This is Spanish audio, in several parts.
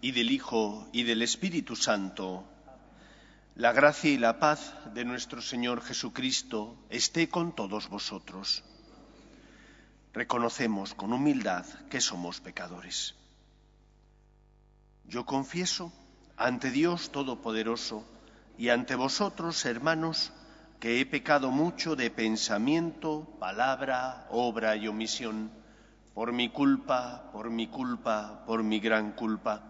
Y del Hijo, y del Espíritu Santo. La gracia y la paz de nuestro Señor Jesucristo esté con todos vosotros. Reconocemos con humildad que somos pecadores. Yo confieso ante Dios Todopoderoso y ante vosotros, hermanos, que he pecado mucho de pensamiento, palabra, obra y omisión por mi culpa, por mi culpa, por mi gran culpa.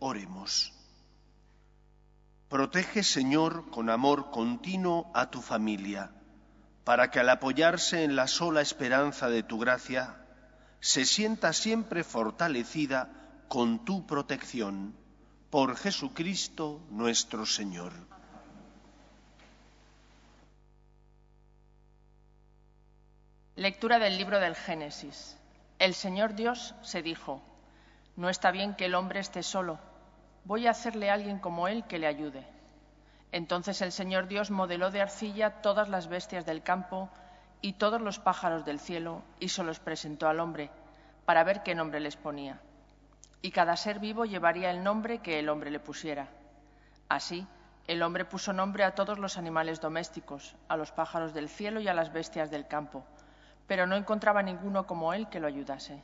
Oremos. Protege, Señor, con amor continuo a tu familia, para que al apoyarse en la sola esperanza de tu gracia, se sienta siempre fortalecida con tu protección. Por Jesucristo nuestro Señor. Lectura del libro del Génesis. El Señor Dios se dijo, no está bien que el hombre esté solo, voy a hacerle a alguien como él que le ayude. Entonces el Señor Dios modeló de arcilla todas las bestias del campo y todos los pájaros del cielo y se los presentó al hombre para ver qué nombre les ponía. Y cada ser vivo llevaría el nombre que el hombre le pusiera. Así, el hombre puso nombre a todos los animales domésticos, a los pájaros del cielo y a las bestias del campo pero no encontraba ninguno como él que lo ayudase.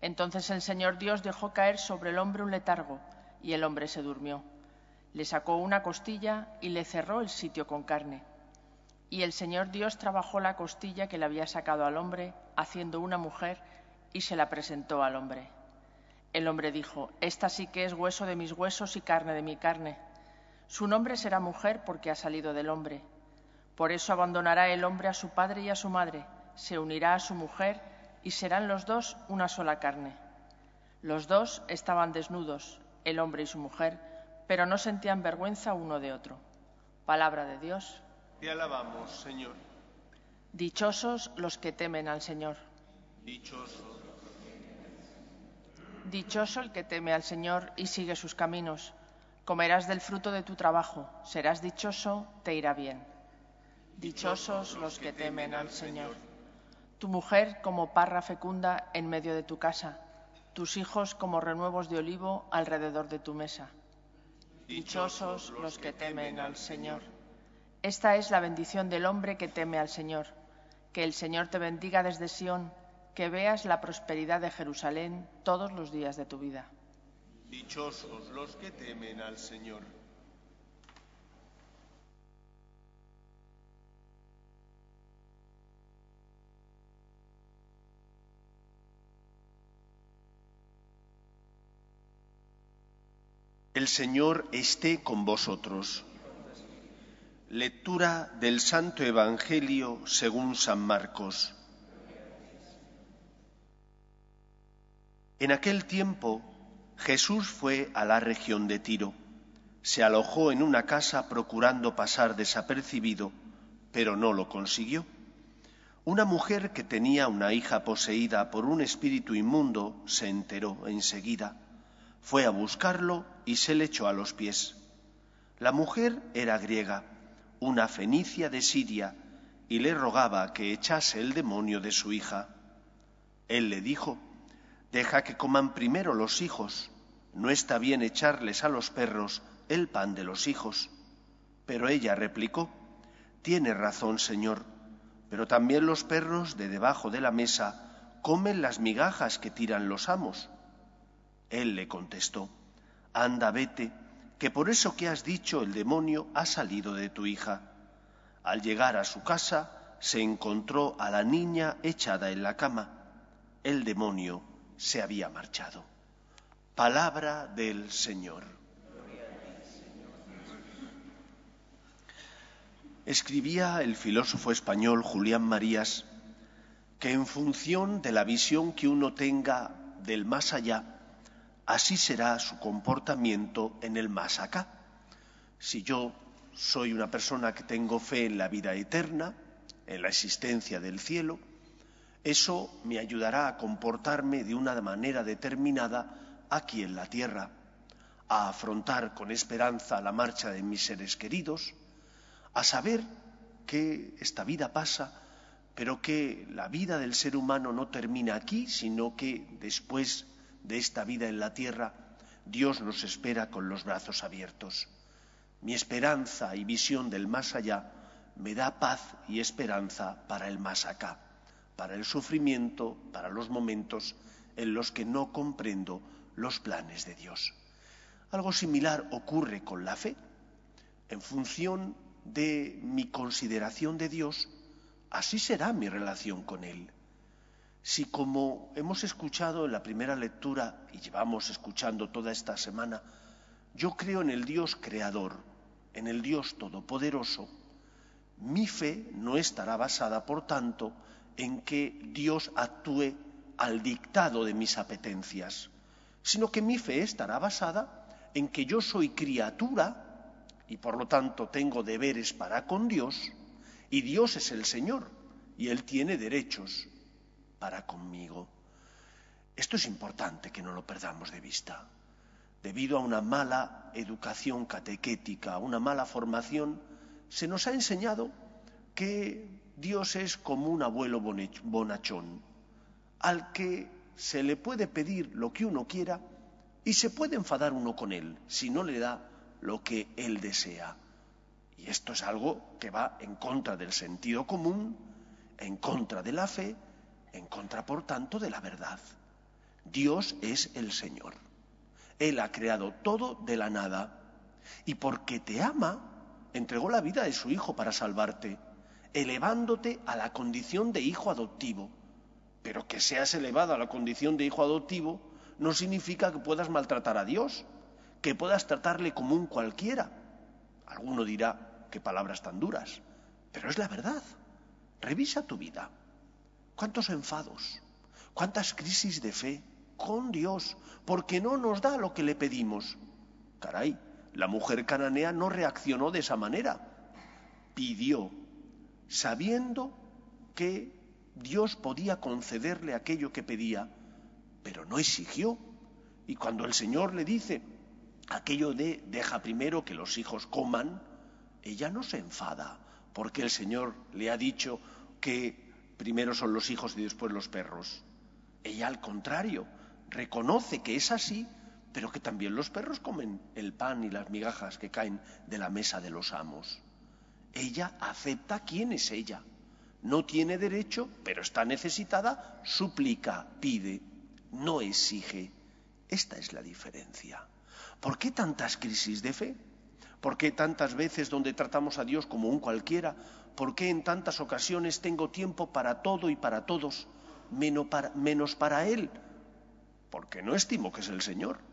Entonces el Señor Dios dejó caer sobre el hombre un letargo, y el hombre se durmió. Le sacó una costilla y le cerró el sitio con carne. Y el Señor Dios trabajó la costilla que le había sacado al hombre, haciendo una mujer, y se la presentó al hombre. El hombre dijo, Esta sí que es hueso de mis huesos y carne de mi carne. Su nombre será mujer porque ha salido del hombre. Por eso abandonará el hombre a su padre y a su madre se unirá a su mujer y serán los dos una sola carne. Los dos estaban desnudos, el hombre y su mujer, pero no sentían vergüenza uno de otro. Palabra de Dios. Te alabamos, Señor. Dichosos los que temen al Señor. Dichoso. Dichoso el que teme al Señor y sigue sus caminos. Comerás del fruto de tu trabajo, serás dichoso, te irá bien. Dichosos los que temen al Señor tu mujer como parra fecunda en medio de tu casa, tus hijos como renuevos de olivo alrededor de tu mesa. Dichosos los que temen al Señor. Esta es la bendición del hombre que teme al Señor. Que el Señor te bendiga desde Sión, que veas la prosperidad de Jerusalén todos los días de tu vida. Dichosos los que temen al Señor. El Señor esté con vosotros. Lectura del Santo Evangelio según San Marcos. En aquel tiempo Jesús fue a la región de Tiro. Se alojó en una casa procurando pasar desapercibido, pero no lo consiguió. Una mujer que tenía una hija poseída por un espíritu inmundo se enteró enseguida fue a buscarlo y se le echó a los pies. La mujer era griega, una fenicia de Siria, y le rogaba que echase el demonio de su hija. Él le dijo, Deja que coman primero los hijos, no está bien echarles a los perros el pan de los hijos. Pero ella replicó, Tiene razón, Señor, pero también los perros de debajo de la mesa comen las migajas que tiran los amos. Él le contestó, Anda, vete, que por eso que has dicho el demonio ha salido de tu hija. Al llegar a su casa, se encontró a la niña echada en la cama. El demonio se había marchado. Palabra del Señor. Escribía el filósofo español Julián Marías que en función de la visión que uno tenga del más allá, así será su comportamiento en el más acá. Si yo soy una persona que tengo fe en la vida eterna, en la existencia del cielo, eso me ayudará a comportarme de una manera determinada aquí en la tierra, a afrontar con esperanza la marcha de mis seres queridos, a saber que esta vida pasa, pero que la vida del ser humano no termina aquí, sino que después de esta vida en la tierra, Dios nos espera con los brazos abiertos. Mi esperanza y visión del más allá me da paz y esperanza para el más acá, para el sufrimiento, para los momentos en los que no comprendo los planes de Dios. Algo similar ocurre con la fe. En función de mi consideración de Dios, así será mi relación con Él. Si como hemos escuchado en la primera lectura y llevamos escuchando toda esta semana, yo creo en el Dios creador, en el Dios todopoderoso, mi fe no estará basada, por tanto, en que Dios actúe al dictado de mis apetencias, sino que mi fe estará basada en que yo soy criatura y por lo tanto tengo deberes para con Dios y Dios es el Señor y Él tiene derechos para conmigo. Esto es importante que no lo perdamos de vista. Debido a una mala educación catequética, a una mala formación, se nos ha enseñado que Dios es como un abuelo bonachón, al que se le puede pedir lo que uno quiera y se puede enfadar uno con él si no le da lo que él desea. Y esto es algo que va en contra del sentido común, en contra de la fe, en contra, por tanto, de la verdad. Dios es el Señor. Él ha creado todo de la nada y porque te ama, entregó la vida de su Hijo para salvarte, elevándote a la condición de hijo adoptivo. Pero que seas elevado a la condición de hijo adoptivo no significa que puedas maltratar a Dios, que puedas tratarle como un cualquiera. Alguno dirá, qué palabras tan duras, pero es la verdad. Revisa tu vida. ¿Cuántos enfados? ¿Cuántas crisis de fe con Dios? Porque no nos da lo que le pedimos. Caray, la mujer cananea no reaccionó de esa manera. Pidió, sabiendo que Dios podía concederle aquello que pedía, pero no exigió. Y cuando el Señor le dice aquello de deja primero que los hijos coman, ella no se enfada, porque el Señor le ha dicho que primero son los hijos y después los perros. Ella al contrario, reconoce que es así pero que también los perros comen el pan y las migajas que caen de la mesa de los amos. Ella acepta quién es ella. No tiene derecho, pero está necesitada, suplica, pide, no exige. Esta es la diferencia. ¿Por qué tantas crisis de fe? ¿Por qué tantas veces donde tratamos a Dios como un cualquiera? ¿Por qué en tantas ocasiones tengo tiempo para todo y para todos, menos para, menos para Él? Porque no estimo que es el Señor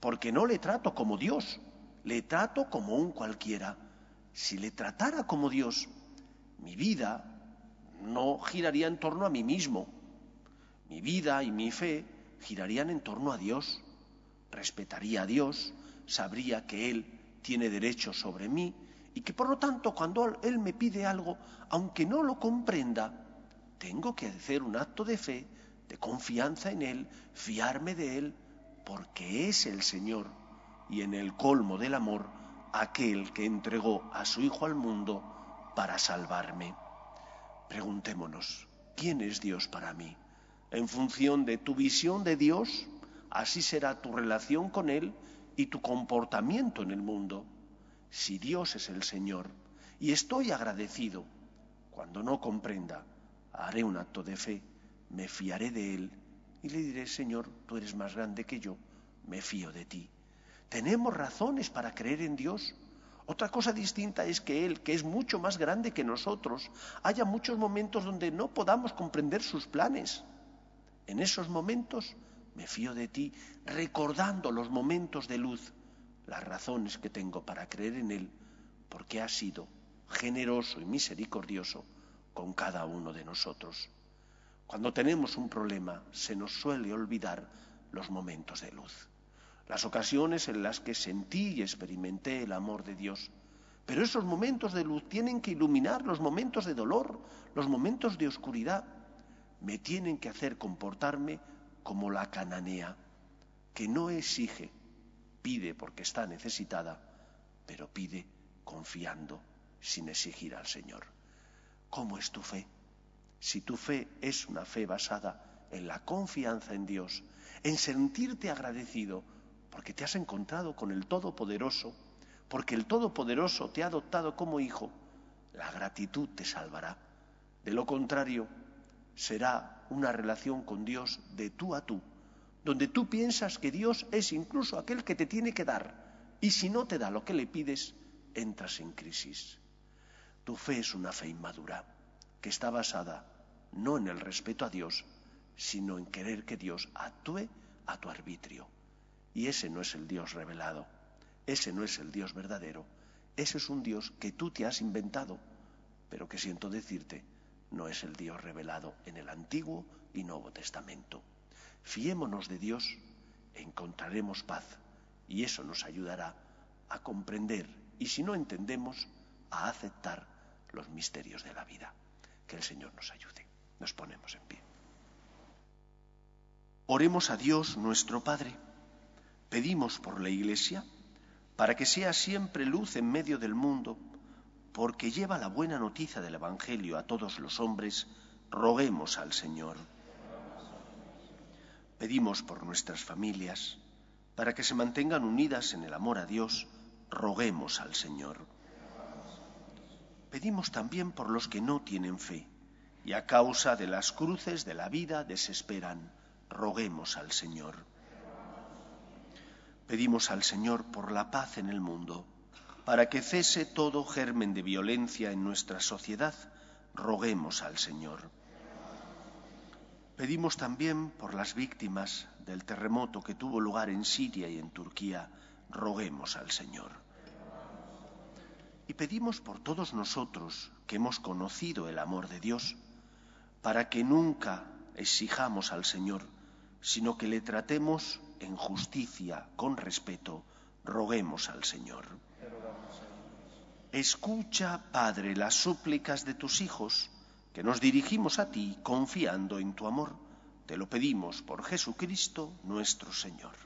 porque no le trato como Dios, le trato como un cualquiera. Si le tratara como Dios, mi vida no giraría en torno a mí mismo. Mi vida y mi fe girarían en torno a Dios. Respetaría a Dios, sabría que Él tiene derecho sobre mí y que por lo tanto cuando Él me pide algo, aunque no lo comprenda, tengo que hacer un acto de fe, de confianza en Él, fiarme de Él porque es el Señor y en el colmo del amor aquel que entregó a su Hijo al mundo para salvarme. Preguntémonos, ¿quién es Dios para mí? En función de tu visión de Dios, Así será tu relación con Él y tu comportamiento en el mundo. Si Dios es el Señor, y estoy agradecido, cuando no comprenda, haré un acto de fe, me fiaré de Él y le diré, Señor, tú eres más grande que yo, me fío de ti. Tenemos razones para creer en Dios. Otra cosa distinta es que Él, que es mucho más grande que nosotros, haya muchos momentos donde no podamos comprender sus planes. En esos momentos me fío de ti, recordando los momentos de luz, las razones que tengo para creer en Él, porque ha sido generoso y misericordioso con cada uno de nosotros. Cuando tenemos un problema se nos suele olvidar los momentos de luz, las ocasiones en las que sentí y experimenté el amor de Dios. Pero esos momentos de luz tienen que iluminar los momentos de dolor, los momentos de oscuridad. Me tienen que hacer comportarme como la cananea, que no exige, pide porque está necesitada, pero pide confiando, sin exigir al Señor. ¿Cómo es tu fe? Si tu fe es una fe basada en la confianza en Dios, en sentirte agradecido porque te has encontrado con el Todopoderoso, porque el Todopoderoso te ha adoptado como hijo, la gratitud te salvará. De lo contrario, será una relación con Dios de tú a tú, donde tú piensas que Dios es incluso aquel que te tiene que dar, y si no te da lo que le pides, entras en crisis. Tu fe es una fe inmadura, que está basada no en el respeto a Dios, sino en querer que Dios actúe a tu arbitrio. Y ese no es el Dios revelado, ese no es el Dios verdadero, ese es un Dios que tú te has inventado, pero que siento decirte, no es el Dios revelado en el Antiguo y Nuevo Testamento. Fiémonos de Dios, encontraremos paz y eso nos ayudará a comprender y si no entendemos, a aceptar los misterios de la vida. Que el Señor nos ayude. Nos ponemos en pie. Oremos a Dios nuestro Padre. Pedimos por la Iglesia para que sea siempre luz en medio del mundo porque lleva la buena noticia del Evangelio a todos los hombres, roguemos al Señor. Pedimos por nuestras familias, para que se mantengan unidas en el amor a Dios, roguemos al Señor. Pedimos también por los que no tienen fe y a causa de las cruces de la vida desesperan, roguemos al Señor. Pedimos al Señor por la paz en el mundo para que cese todo germen de violencia en nuestra sociedad, roguemos al Señor. Pedimos también por las víctimas del terremoto que tuvo lugar en Siria y en Turquía, roguemos al Señor. Y pedimos por todos nosotros que hemos conocido el amor de Dios, para que nunca exijamos al Señor, sino que le tratemos en justicia, con respeto, roguemos al Señor. Escucha, Padre, las súplicas de tus hijos, que nos dirigimos a ti confiando en tu amor. Te lo pedimos por Jesucristo nuestro Señor.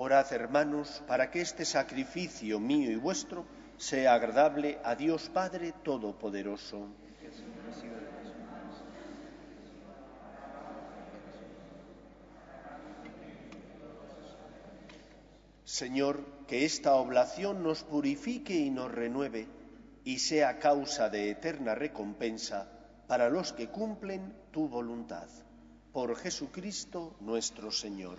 Orad, hermanos, para que este sacrificio mío y vuestro sea agradable a Dios Padre Todopoderoso. Señor, que esta oblación nos purifique y nos renueve y sea causa de eterna recompensa para los que cumplen tu voluntad. Por Jesucristo nuestro Señor.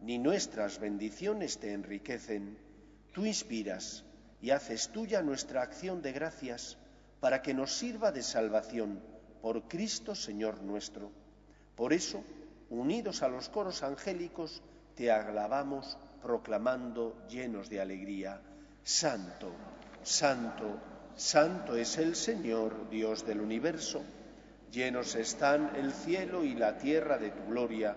ni nuestras bendiciones te enriquecen, tú inspiras y haces tuya nuestra acción de gracias para que nos sirva de salvación por Cristo Señor nuestro. Por eso, unidos a los coros angélicos, te alabamos proclamando llenos de alegría, Santo, Santo, Santo es el Señor, Dios del universo. Llenos están el cielo y la tierra de tu gloria.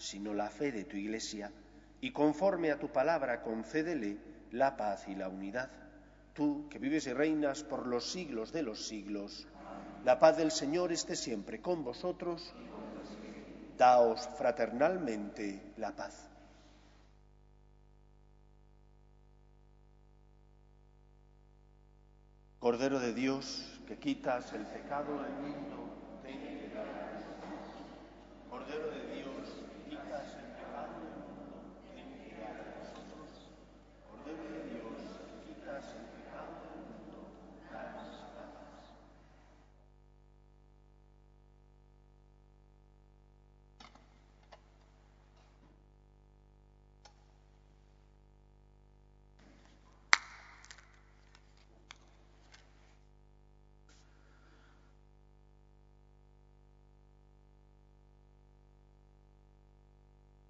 sino la fe de tu Iglesia, y conforme a tu palabra concédele la paz y la unidad. Tú, que vives y reinas por los siglos de los siglos, la paz del Señor esté siempre con vosotros. Daos fraternalmente la paz. Cordero de Dios, que quitas el pecado del mundo,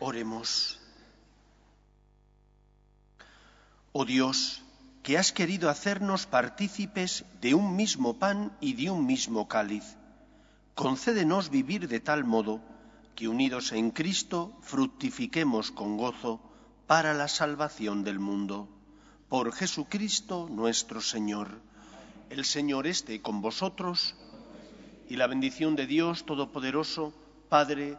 Oremos. Oh Dios, que has querido hacernos partícipes de un mismo pan y de un mismo cáliz, concédenos vivir de tal modo que unidos en Cristo fructifiquemos con gozo para la salvación del mundo. Por Jesucristo nuestro Señor. El Señor esté con vosotros y la bendición de Dios Todopoderoso, Padre,